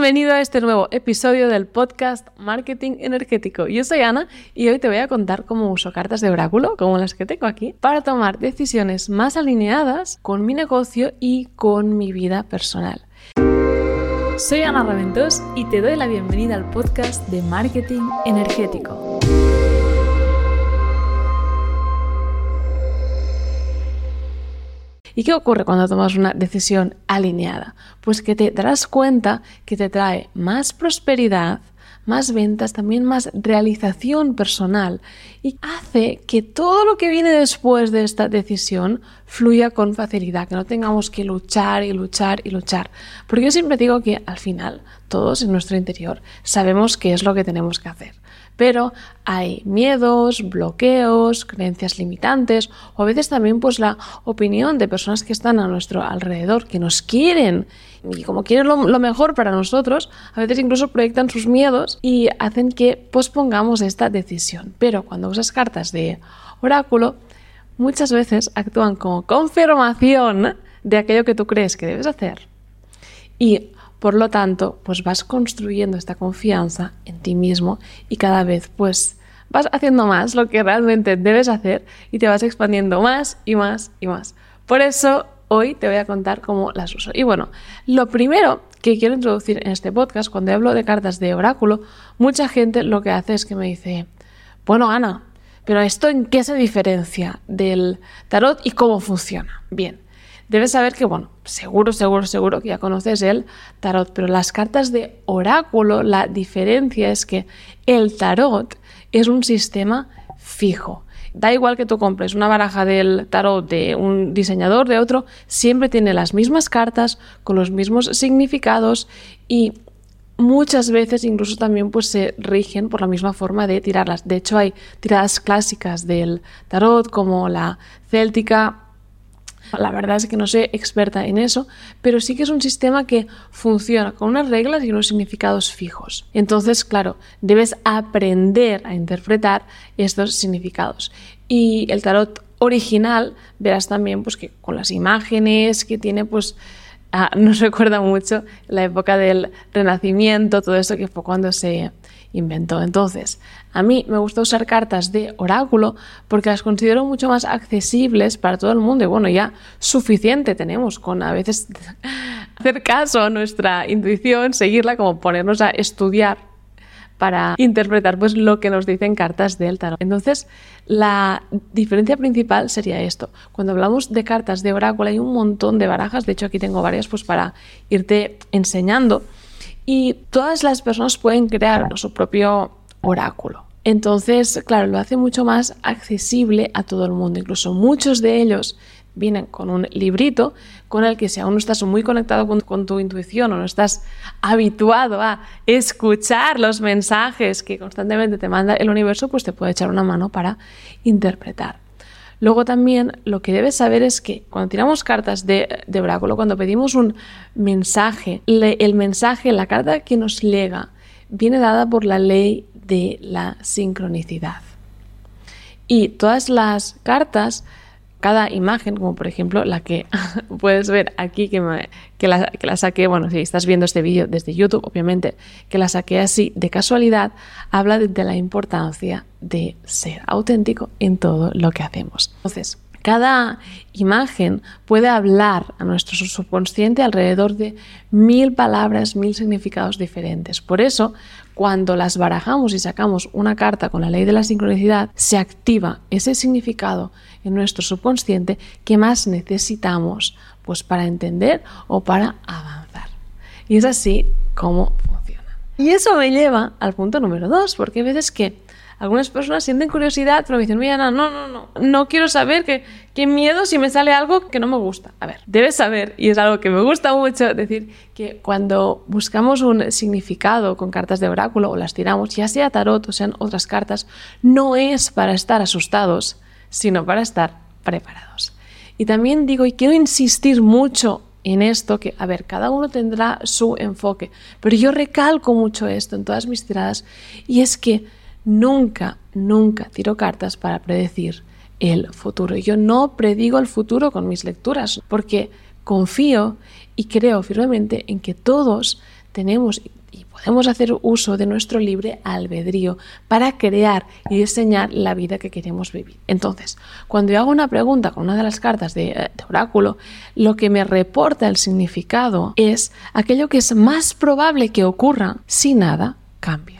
Bienvenido a este nuevo episodio del podcast Marketing Energético. Yo soy Ana y hoy te voy a contar cómo uso cartas de oráculo, como las que tengo aquí, para tomar decisiones más alineadas con mi negocio y con mi vida personal. Soy Ana Raventós y te doy la bienvenida al podcast de Marketing Energético. ¿Y qué ocurre cuando tomas una decisión alineada? Pues que te darás cuenta que te trae más prosperidad, más ventas, también más realización personal y hace que todo lo que viene después de esta decisión fluya con facilidad, que no tengamos que luchar y luchar y luchar. Porque yo siempre digo que al final todos en nuestro interior sabemos qué es lo que tenemos que hacer pero hay miedos, bloqueos, creencias limitantes o a veces también pues la opinión de personas que están a nuestro alrededor, que nos quieren y como quieren lo, mejor para nosotros, a veces incluso proyectan sus miedos y hacen que pospongamos esta decisión. Pero cuando usas cartas de oráculo, muchas veces actúan como confirmación de aquello que tú crees que debes hacer. Y por lo tanto, pues vas construyendo esta confianza en ti mismo y cada vez pues vas haciendo más lo que realmente debes hacer y te vas expandiendo más y más y más. Por eso hoy te voy a contar cómo las uso. Y bueno, lo primero que quiero introducir en este podcast, cuando hablo de cartas de oráculo, mucha gente lo que hace es que me dice, bueno, Ana, pero esto en qué se diferencia del tarot y cómo funciona. Bien, debes saber que, bueno, seguro, seguro, seguro que ya conoces el tarot, pero las cartas de oráculo, la diferencia es que el tarot es un sistema fijo. Da igual que tú compres una baraja del tarot de un diseñador, de otro, siempre tiene las mismas cartas, con los mismos significados y muchas veces incluso también pues se rigen por la misma forma de tirarlas. De hecho hay tiradas clásicas del tarot como la céltica, la verdad es que no soy experta en eso, pero sí que es un sistema que funciona con unas reglas y unos significados fijos. Entonces, claro, debes aprender a interpretar estos significados. Y el tarot original, verás también pues, que con las imágenes que tiene, pues ah, nos recuerda mucho la época del Renacimiento, todo eso que fue cuando se inventó. Entonces, a mí me gusta usar cartas de oráculo porque las considero mucho más accesibles para todo el mundo y bueno, ya suficiente tenemos con a veces hacer caso a nuestra intuición, seguirla, como ponernos a estudiar para interpretar pues lo que nos dicen cartas del tarot. Entonces, la diferencia principal sería esto. Cuando hablamos de cartas de oráculo hay un montón de barajas, de hecho aquí tengo varias pues para irte enseñando y todas las personas pueden crear su propio oráculo. Entonces, claro, lo hace mucho más accesible a todo el mundo. Incluso muchos de ellos vienen con un librito con el que si aún no estás muy conectado con, tu intuición o no estás habituado a escuchar los mensajes que constantemente te manda el universo, pues te puede echar una mano para interpretar. Luego también lo que debes saber es que cuando tiramos cartas de, oráculo, cuando pedimos un mensaje, el mensaje, la carta que nos llega, viene dada por la ley de la sincronicidad. Y todas las cartas cada imagen, como por ejemplo la que puedes ver aquí, que, que, la, que la saqué, bueno, si estás viendo este vídeo desde YouTube, obviamente, que la saqué así de casualidad, habla de, la importancia de ser auténtico en todo lo que hacemos. Entonces, cada imagen puede hablar a nuestro subconsciente alrededor de mil palabras, mil significados diferentes. Por eso, cuando las barajamos y sacamos una carta con la ley de la sincronicidad, se activa ese significado en nuestro subconsciente que más necesitamos pues para entender o para avanzar. Y es así como funciona. Y eso me lleva al punto número dos, porque hay veces que algunas personas sienten curiosidad, pero me dicen, mira, no, no, no, no quiero saber que, qué miedo si me sale algo que no me gusta. A ver, debes saber, y es algo que me gusta mucho, decir que cuando buscamos un significado con cartas de oráculo o las tiramos, ya sea tarot o sean otras cartas, no es para estar asustados, sino para estar preparados. Y también digo, y quiero insistir mucho en esto, que, a ver, cada uno tendrá su enfoque, pero yo recalco mucho esto en todas mis tiradas, y es que nunca, nunca tiro cartas para predecir el futuro. Yo no predigo el futuro con mis lecturas porque confío y creo firmemente en que todos tenemos y podemos hacer uso de nuestro libre albedrío para crear y diseñar la vida que queremos vivir. Entonces, cuando yo hago una pregunta con una de las cartas de, eh, de, oráculo, lo que me reporta el significado es aquello que es más probable que ocurra si nada cambia.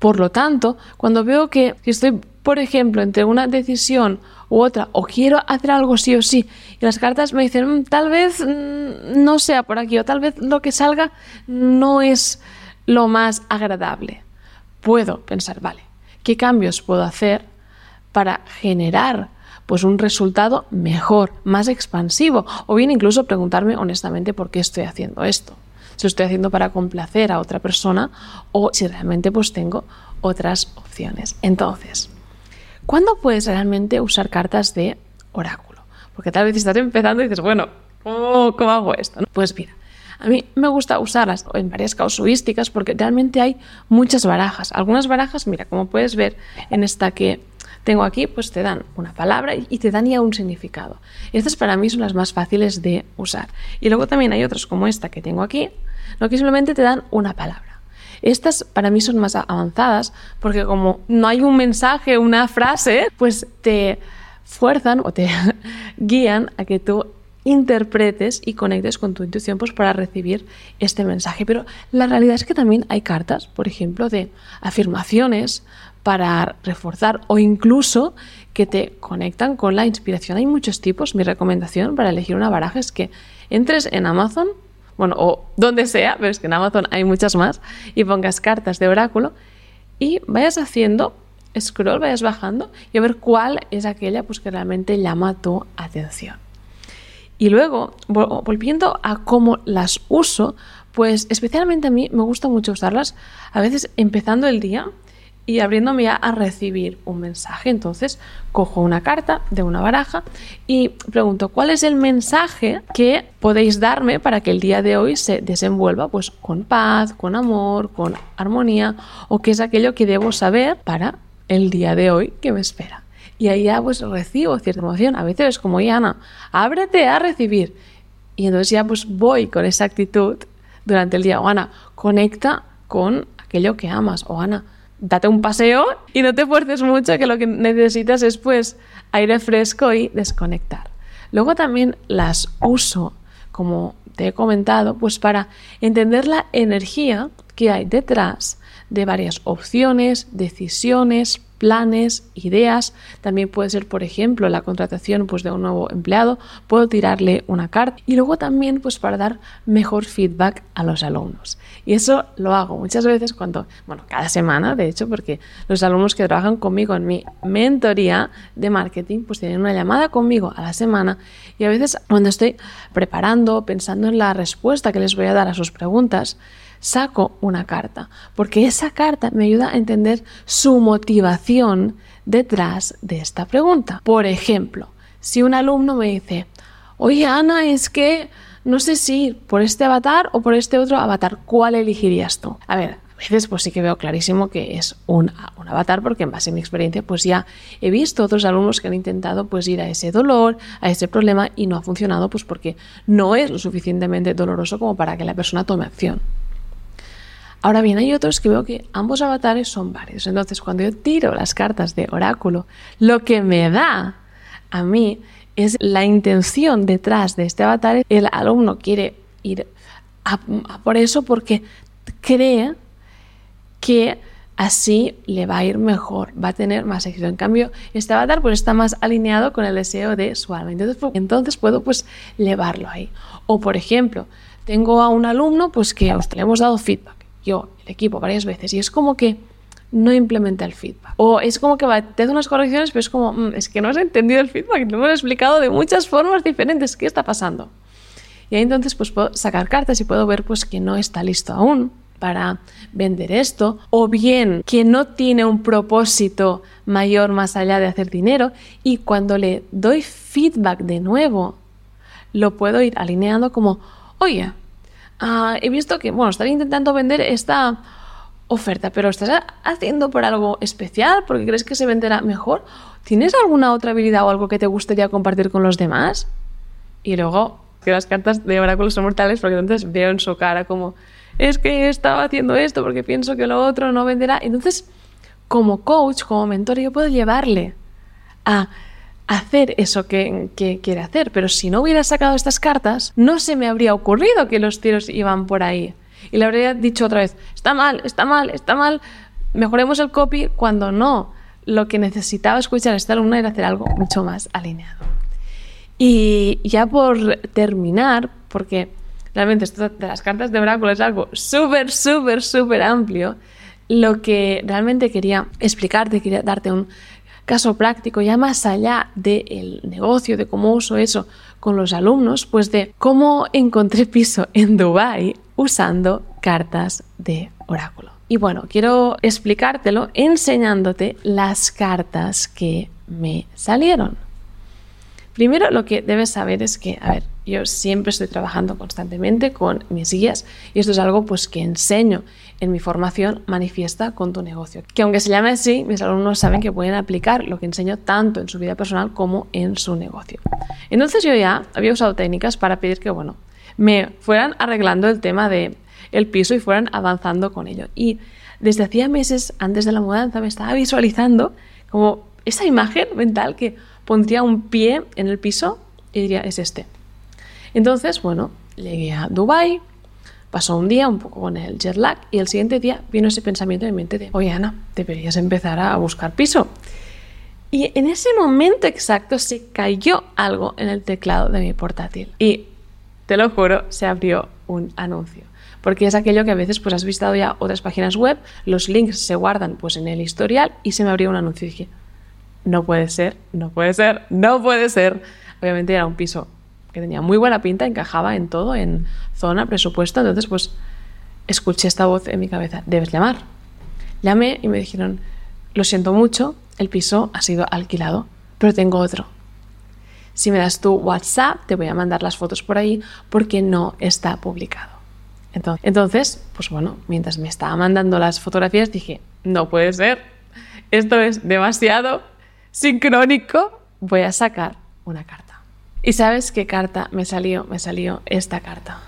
Por lo tanto, cuando veo que estoy, por ejemplo, entre una decisión u otra, o quiero hacer algo sí o sí, y las cartas me dicen, mm, tal vez mm, no sea por aquí, o tal vez lo que salga no es lo más agradable. Puedo pensar, vale, ¿qué cambios puedo hacer para generar pues un resultado mejor, más expansivo? O bien incluso preguntarme honestamente por qué estoy haciendo esto. Si lo estoy haciendo para complacer a otra persona o si realmente pues tengo otras opciones. Entonces, ¿Cuándo puedes realmente usar cartas de oráculo? Porque tal vez estás empezando y dices, bueno, ¿cómo, hago esto? Pues mira, a mí me gusta usarlas en varias casuísticas porque realmente hay muchas barajas. Algunas barajas, mira, como puedes ver en esta que tengo aquí, pues te dan una palabra y te dan ya un significado. Y estas para mí son las más fáciles de usar. Y luego también hay otras como esta que tengo aquí, lo que simplemente te dan una palabra. Estas para mí son más avanzadas porque como no hay un mensaje, una frase, pues te fuerzan o te guían a que tú interpretes y conectes con tu intuición pues, para recibir este mensaje. Pero la realidad es que también hay cartas, por ejemplo, de afirmaciones para reforzar o incluso que te conectan con la inspiración. Hay muchos tipos. Mi recomendación para elegir una baraja es que entres en Amazon bueno, o donde sea, pero es que en Amazon hay muchas más, y pongas cartas de oráculo y vayas haciendo scroll, vayas bajando y a ver cuál es aquella pues, que realmente llama tu atención. Y luego, volviendo a cómo las uso, pues especialmente a mí me gusta mucho usarlas a veces empezando el día y abriéndome ya a recibir un mensaje. Entonces, cojo una carta de una baraja y pregunto, ¿cuál es el mensaje que podéis darme para que el día de hoy se desenvuelva pues con paz, con amor, con armonía o qué es aquello que debo saber para el día de hoy que me espera? Y ahí ya pues recibo cierta emoción. A veces es como, Ana, ábrete a recibir. Y entonces ya pues voy con esa actitud durante el día. O Ana, conecta con aquello que amas. O Ana, date un paseo y no te fuerces mucho, que lo que necesitas es pues aire fresco y desconectar. Luego también las uso, como te he comentado, pues para entender la energía que hay detrás de varias opciones, decisiones, planes, ideas. También puede ser, por ejemplo, la contratación pues, de un nuevo empleado. Puedo tirarle una carta y luego también pues, para dar mejor feedback a los alumnos. Y eso lo hago muchas veces cuando, bueno, cada semana, de hecho, porque los alumnos que trabajan conmigo en mi mentoría de marketing, pues tienen una llamada conmigo a la semana y a veces cuando estoy preparando, pensando en la respuesta que les voy a dar a sus preguntas, saco una carta, porque esa carta me ayuda a entender su motivación detrás de esta pregunta. Por ejemplo, si un alumno me dice, oye Ana, es que no sé si ir por este avatar o por este otro avatar, ¿cuál elegirías tú? A ver, a veces pues sí que veo clarísimo que es un, un, avatar porque en base a mi experiencia pues ya he visto otros alumnos que han intentado pues ir a ese dolor, a ese problema y no ha funcionado pues porque no es lo suficientemente doloroso como para que la persona tome acción. Ahora bien, hay otros que veo que ambos avatares son varios. Entonces, cuando yo tiro las cartas de oráculo, lo que me da a mí es la intención detrás de este avatar. El alumno quiere ir a, por eso porque cree que así le va a ir mejor, va a tener más éxito. En cambio, este avatar pues está más alineado con el deseo de su alma. Entonces, pues, entonces puedo pues llevarlo ahí. O por ejemplo, tengo a un alumno pues que le hemos dado feedback yo, el equipo, varias veces, y es como que no implementa el feedback. O es como que va, te hace unas correcciones, pero es como, mm, es que no has entendido el feedback, lo hemos explicado de muchas formas diferentes, ¿qué está pasando? Y ahí entonces pues puedo sacar cartas y puedo ver pues que no está listo aún para vender esto, o bien que no tiene un propósito mayor más allá de hacer dinero, y cuando le doy feedback de nuevo, lo puedo ir alineando como, oye, Ah, he visto que, bueno, estás intentando vender esta oferta, pero ¿estás haciendo por algo especial? ¿Porque crees que se venderá mejor? ¿Tienes alguna otra habilidad o algo que te gustaría compartir con los demás? Y luego, que las cartas de oráculos son mortales porque entonces veo en su cara como es que estaba haciendo esto porque pienso que lo otro no venderá. Entonces, como coach, como mentor, yo puedo llevarle a hacer eso que, quiere hacer. Pero si no hubiera sacado estas cartas, no se me habría ocurrido que los tiros iban por ahí. Y le habría dicho otra vez, está mal, está mal, está mal, mejoremos el copy cuando no. Lo que necesitaba escuchar esta alumna era hacer algo mucho más alineado. Y ya por terminar, porque realmente esto de las cartas de oráculo es algo súper, súper, súper amplio, lo que realmente quería explicarte, quería darte un caso práctico, ya más allá del negocio, de cómo uso eso con los alumnos, pues de cómo encontré piso en Dubai usando cartas de oráculo. Y bueno, quiero explicártelo enseñándote las cartas que me salieron. Primero lo que debes saber es que, a ver, yo siempre estoy trabajando constantemente con mis guías y esto es algo pues que enseño en mi formación manifiesta con tu negocio. Que aunque se llame así, mis alumnos saben que pueden aplicar lo que enseño tanto en su vida personal como en su negocio. Entonces yo ya había usado técnicas para pedir que, bueno, me fueran arreglando el tema de el piso y fueran avanzando con ello. Y desde hacía meses antes de la mudanza me estaba visualizando como esa imagen mental que pondría un pie en el piso y diría, es este. Entonces, bueno, llegué a Dubai, pasó un día un poco con el jet lag y el siguiente día vino ese pensamiento en mente de, oye Ana, deberías empezar a buscar piso. Y en ese momento exacto se cayó algo en el teclado de mi portátil y, te lo juro, se abrió un anuncio. Porque es aquello que a veces pues has visto ya otras páginas web, los links se guardan pues en el historial y se me abrió un anuncio y dije, no puede ser, no puede ser, no puede ser. Obviamente era un piso que tenía muy buena pinta, encajaba en todo, en zona, presupuesto. Entonces, pues escuché esta voz en mi cabeza, debes llamar. Llamé y me dijeron, lo siento mucho, el piso ha sido alquilado, pero tengo otro. Si me das tu WhatsApp, te voy a mandar las fotos por ahí porque no está publicado. Entonces, pues bueno, mientras me estaba mandando las fotografías, dije, no puede ser, esto es demasiado sincrónico, voy a sacar una carta. ¿Y sabes qué carta me salió? Me salió esta carta.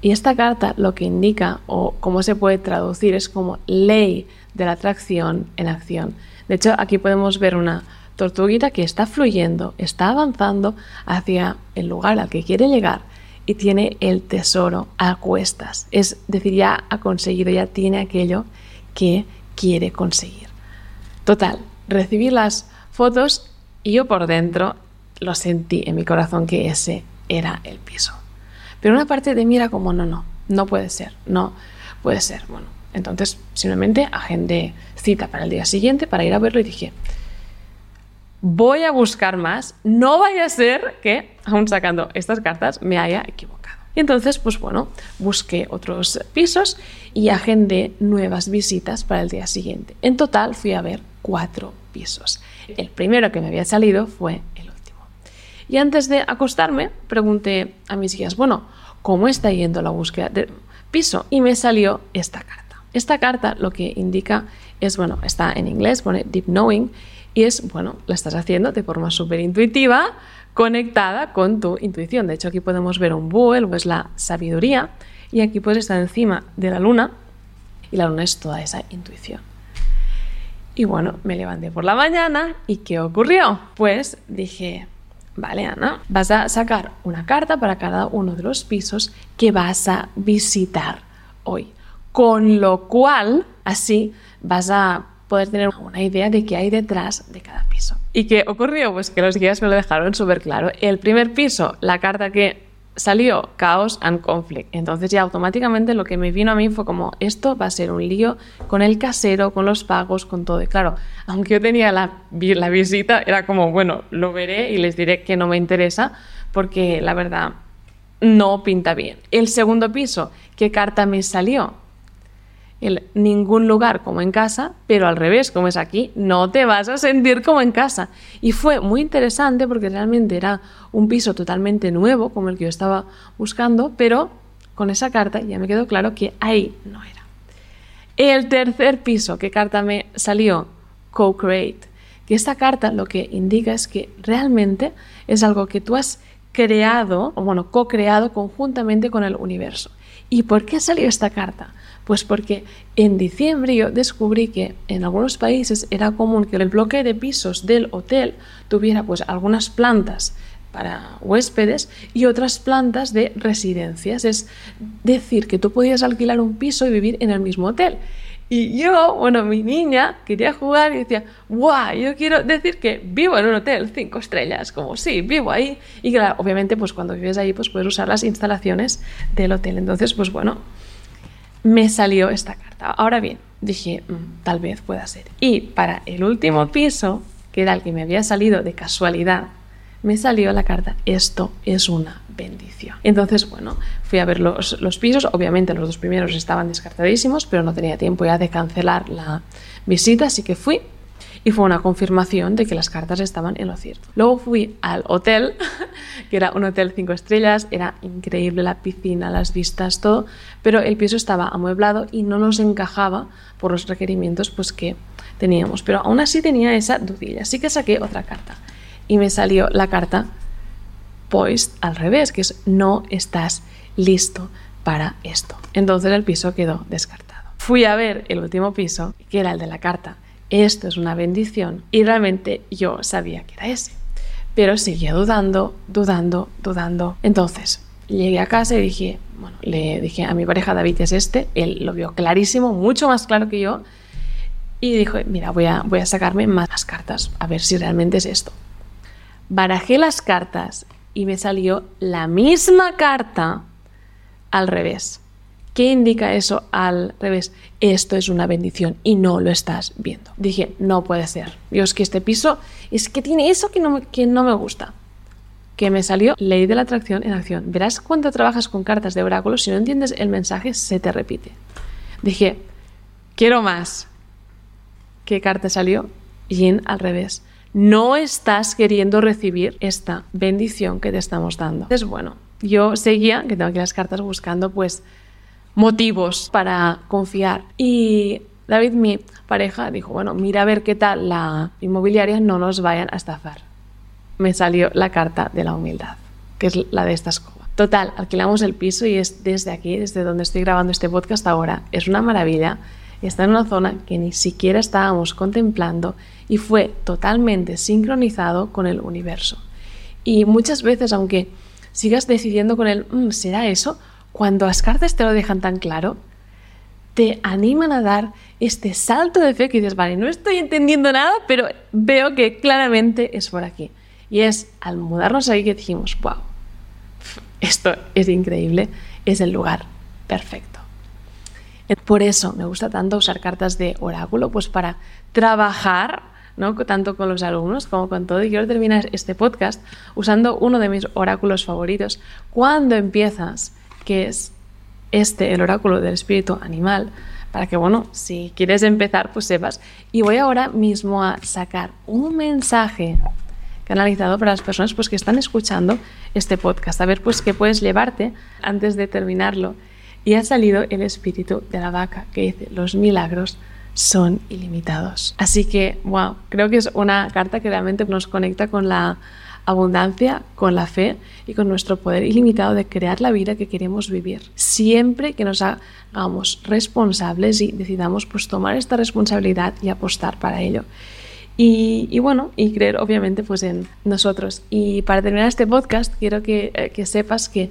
Y esta carta lo que indica o cómo se puede traducir es como ley de la atracción en acción. De hecho, aquí podemos ver una tortuguita que está fluyendo, está avanzando hacia el lugar al que quiere llegar y tiene el tesoro a cuestas. Es decir, ya ha conseguido, ya tiene aquello que quiere conseguir. Total, recibir las fotos y yo por dentro lo sentí en mi corazón que ese era el piso. Pero una parte de mí era como, no, no, no puede ser, no puede ser. Bueno, entonces simplemente agendé cita para el día siguiente para ir a verlo y dije, voy a buscar más, no vaya a ser que, aún sacando estas cartas, me haya equivocado. Y entonces, pues bueno, busqué otros pisos y agendé nuevas visitas para el día siguiente. En total fui a ver cuatro pisos. El primero que me había salido fue el último. Y antes de acostarme, pregunté a mis guías, bueno, ¿cómo está yendo la búsqueda de piso? Y me salió esta carta. Esta carta lo que indica es, bueno, está en inglés, pone Deep Knowing, y es, bueno, la estás haciendo de forma súper intuitiva, conectada con tu intuición. De hecho, aquí podemos ver un búho, el es la sabiduría, y aquí puedes estar encima de la luna, y la luna es toda esa intuición. Y bueno, me levanté por la mañana y ¿qué ocurrió? Pues dije, vale Ana, vas a sacar una carta para cada uno de los pisos que vas a visitar hoy. Con lo cual, así vas a poder tener una idea de qué hay detrás de cada piso. ¿Y qué ocurrió? Pues que los guías me lo dejaron súper claro. El primer piso, la carta que salió Chaos and Conflict. Entonces ya automáticamente lo que me vino a mí fue como, esto va a ser un lío con el casero, con los pagos, con todo. Y claro, aunque yo tenía la, la visita, era como, bueno, lo veré y les diré que no me interesa porque la verdad no pinta bien. El segundo piso, ¿qué carta me salió? El ningún lugar como en casa, pero al revés, como es aquí, no te vas a sentir como en casa. Y fue muy interesante porque realmente era un piso totalmente nuevo, como el que yo estaba buscando, pero con esa carta ya me quedó claro que ahí no era. El tercer piso, ¿qué carta me salió? Co-create. Que esta carta lo que indica es que realmente es algo que tú has creado, o bueno, co-creado conjuntamente con el universo ¿Y por qué salió esta carta? Pues porque en diciembre yo descubrí que en algunos países era común que el bloque de pisos del hotel tuviera pues algunas plantas para huéspedes y otras plantas de residencias. Es decir, que tú podías alquilar un piso y vivir en el mismo hotel. Y yo, bueno, mi niña quería jugar y decía, ¡guau! Yo quiero decir que vivo en un hotel cinco estrellas, como sí, vivo ahí. Y obviamente, pues cuando vives ahí, pues puedes usar las instalaciones del hotel. Entonces, pues bueno, me salió esta carta. Ahora bien, dije, mm, tal vez pueda ser. Y para el último piso, que era el que me había salido de casualidad, me salió la carta, esto es una bendición. Entonces, bueno, fui a ver los, los, pisos, obviamente los dos primeros estaban descartadísimos, pero no tenía tiempo ya de cancelar la visita, así que fui y fue una confirmación de que las cartas estaban en lo cierto. Luego fui al hotel, que era un hotel cinco estrellas, era increíble la piscina, las vistas, todo, pero el piso estaba amueblado y no nos encajaba por los requerimientos pues, que teníamos. Pero aún así tenía esa dudilla, así que saqué otra carta y me salió la carta poised al revés, que es no estás listo para esto. Entonces el piso quedó descartado. Fui a ver el último piso, que era el de la carta. Esto es una bendición. Y realmente yo sabía que era ese. Pero seguía dudando, dudando, dudando. Entonces llegué a casa y dije, bueno, le dije a mi pareja David es este. Él lo vio clarísimo, mucho más claro que yo. Y dijo, mira, voy a, voy a sacarme más cartas, a ver si realmente es esto barajé las cartas y me salió la misma carta al revés. ¿Qué indica eso al revés? Esto es una bendición y no lo estás viendo. Dije, no puede ser. Dios, que este piso es que tiene eso que no, me, que no me gusta. Que me salió ley de la atracción en acción. Verás cuando trabajas con cartas de oráculo, si no entiendes el mensaje, se te repite. Dije, quiero más. ¿Qué carta salió? Yin al revés no estás queriendo recibir esta bendición que te estamos dando. Entonces, bueno, yo seguía, que tengo aquí las cartas buscando, pues, motivos para confiar. Y David, mi pareja, dijo, bueno, mira a ver qué tal la inmobiliaria, no nos vayan a estafar. Me salió la carta de la humildad, que es la de esta escoba. Total, alquilamos el piso y es desde aquí, desde donde estoy grabando este podcast ahora. Es una maravilla. Está en una zona que ni siquiera estábamos contemplando y fue totalmente sincronizado con el universo. Y muchas veces, aunque sigas decidiendo con él, mm, ¿será eso? Cuando las cartas te lo dejan tan claro, te animan a dar este salto de fe que dices, vale, no estoy entendiendo nada, pero veo que claramente es por aquí. Y es al mudarnos ahí que dijimos, wow, esto es increíble, es el lugar perfecto. Por eso me gusta tanto usar cartas de oráculo, pues para trabajar ¿no? tanto con los alumnos como con todo. Y quiero terminar este podcast usando uno de mis oráculos favoritos. Cuando empiezas, que es este, el oráculo del espíritu animal, para que, bueno, si quieres empezar, pues sepas. Y voy ahora mismo a sacar un mensaje canalizado para las personas pues, que están escuchando este podcast, a ver pues qué puedes llevarte antes de terminarlo. Y ha salido el espíritu de la vaca que dice, los milagros son ilimitados. Así que, wow, creo que es una carta que realmente nos conecta con la abundancia, con la fe y con nuestro poder ilimitado de crear la vida que queremos vivir. Siempre que nos hagamos responsables y decidamos pues tomar esta responsabilidad y apostar para ello. Y, bueno, y creer obviamente pues en nosotros. Y para terminar este podcast, quiero que, eh, que sepas que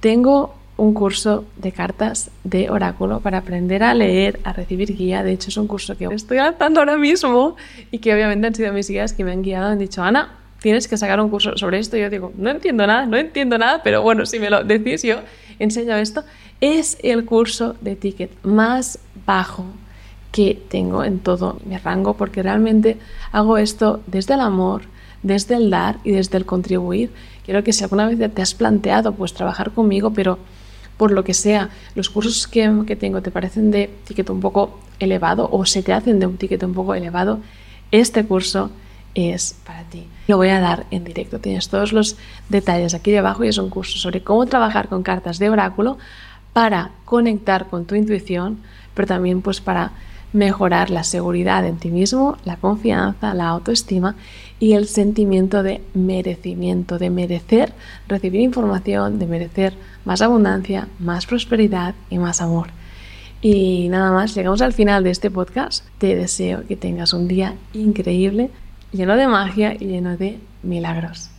tengo un curso de cartas de oráculo para aprender a leer, a recibir guía. De hecho, es un curso que estoy lanzando ahora mismo y que obviamente han sido mis guías que me han guiado. Han dicho, Ana, tienes que sacar un curso sobre esto. Yo digo, no entiendo nada, no entiendo nada, pero bueno, si me lo decís, yo enseño esto. Es el curso de ticket más bajo que tengo en todo mi rango porque realmente hago esto desde el amor, desde el dar y desde el contribuir. Quiero que si alguna vez te has planteado pues trabajar conmigo, pero por lo que sea, los cursos que, tengo te parecen de ticket un poco elevado o se te hacen de un ticket un poco elevado, este curso es para ti. Lo voy a dar en directo. Tienes todos los detalles aquí debajo y es un curso sobre cómo trabajar con cartas de oráculo para conectar con tu intuición, pero también pues para mejorar la seguridad en ti mismo, la confianza, la autoestima y el sentimiento de merecimiento, de merecer recibir información, de merecer más abundancia, más prosperidad y más amor. Y nada más, llegamos al final de este podcast. Te deseo que tengas un día increíble, lleno de magia y lleno de milagros.